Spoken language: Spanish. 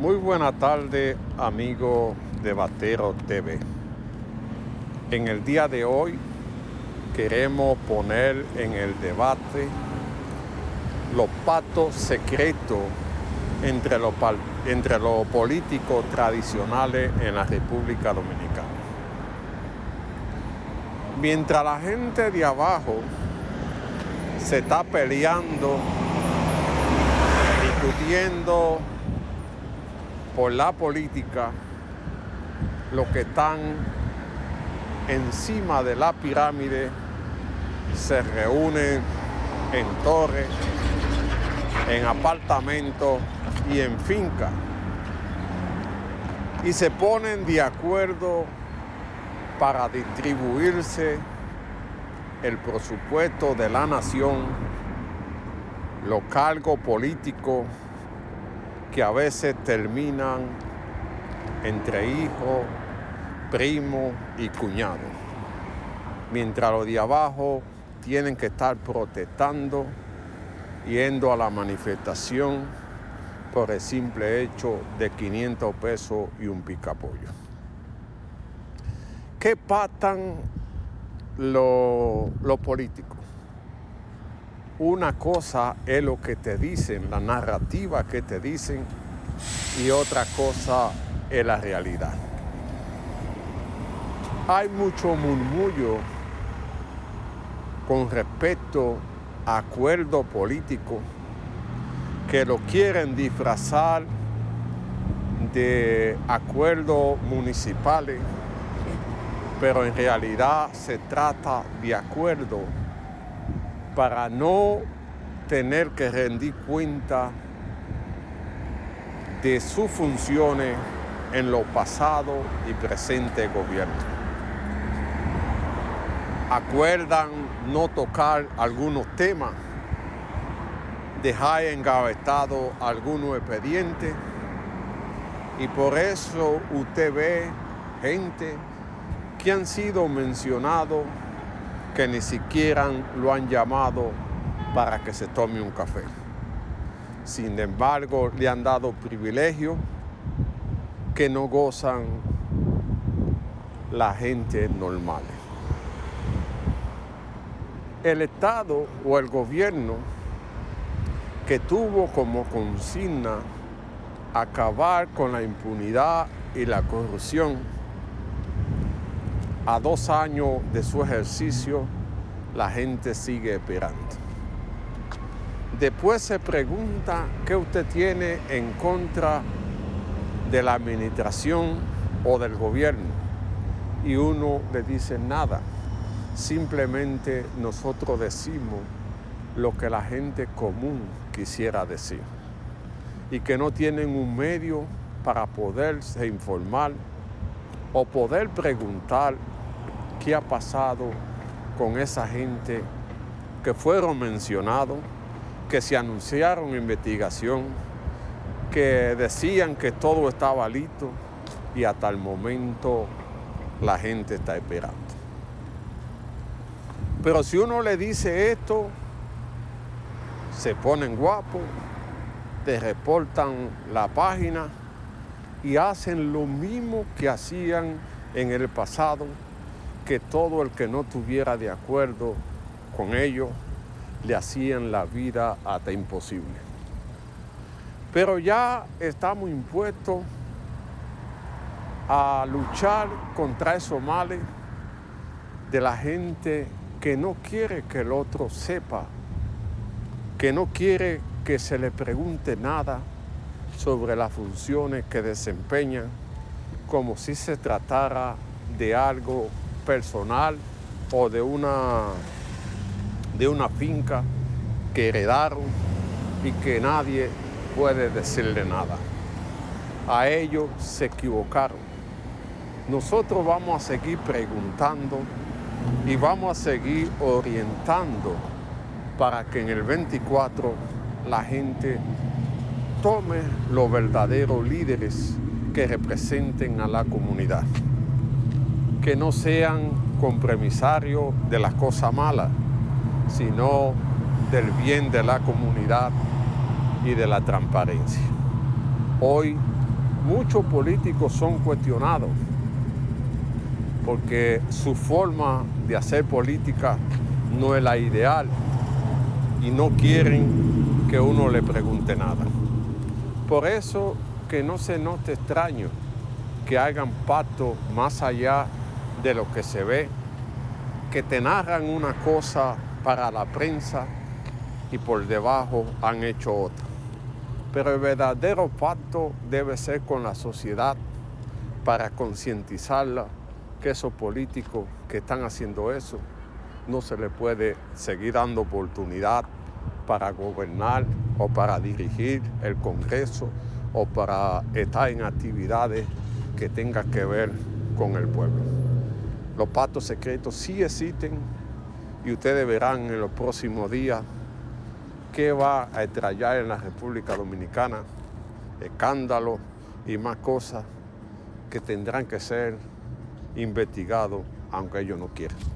Muy buena tarde, amigo de Batero TV. En el día de hoy queremos poner en el debate los pactos secretos entre los, entre los políticos tradicionales en la República Dominicana. Mientras la gente de abajo se está peleando, discutiendo por la política, los que están encima de la pirámide se reúnen en torres, en apartamentos y en fincas. Y se ponen de acuerdo para distribuirse el presupuesto de la nación, los cargos políticos que a veces terminan entre hijos, primos y cuñados, mientras los de abajo tienen que estar protestando, yendo a la manifestación por el simple hecho de 500 pesos y un picapollo. ¿Qué patan los políticos? Una cosa es lo que te dicen, la narrativa que te dicen, y otra cosa es la realidad. Hay mucho murmullo con respecto a acuerdos políticos que lo quieren disfrazar de acuerdos municipales, pero en realidad se trata de acuerdo para no tener que rendir cuenta de sus funciones en lo pasado y presente gobierno. Acuerdan no tocar algunos temas dejar engavestado algunos expedientes y por eso usted ve gente que han sido mencionados que ni siquiera lo han llamado para que se tome un café. Sin embargo, le han dado privilegios que no gozan la gente normal. El Estado o el gobierno que tuvo como consigna acabar con la impunidad y la corrupción, a dos años de su ejercicio, la gente sigue esperando. Después se pregunta qué usted tiene en contra de la administración o del gobierno. Y uno le dice nada. Simplemente nosotros decimos lo que la gente común quisiera decir y que no tienen un medio para poderse informar o poder preguntar qué ha pasado con esa gente que fueron mencionados, que se anunciaron investigación, que decían que todo estaba listo y hasta el momento la gente está esperando. Pero si uno le dice esto, se ponen guapos, te reportan la página y hacen lo mismo que hacían en el pasado, que todo el que no tuviera de acuerdo con ellos le hacían la vida hasta imposible. Pero ya estamos impuestos a luchar contra esos males de la gente que no quiere que el otro sepa que no quiere que se le pregunte nada sobre las funciones que desempeñan, como si se tratara de algo personal o de una, de una finca que heredaron y que nadie puede decirle nada. A ellos se equivocaron. Nosotros vamos a seguir preguntando y vamos a seguir orientando para que en el 24 la gente tome los verdaderos líderes que representen a la comunidad, que no sean compromisarios de las cosas malas, sino del bien de la comunidad y de la transparencia. Hoy muchos políticos son cuestionados porque su forma de hacer política no es la ideal y no quieren que uno le pregunte nada. Por eso que no se note extraño que hagan pacto más allá de lo que se ve, que te narran una cosa para la prensa y por debajo han hecho otra. Pero el verdadero pacto debe ser con la sociedad para concientizarla que esos políticos que están haciendo eso no se les puede seguir dando oportunidad para gobernar o para dirigir el Congreso o para estar en actividades que tengan que ver con el pueblo. Los pactos secretos sí existen y ustedes verán en los próximos días qué va a estrellar en la República Dominicana, escándalos y más cosas que tendrán que ser investigados aunque ellos no quieran.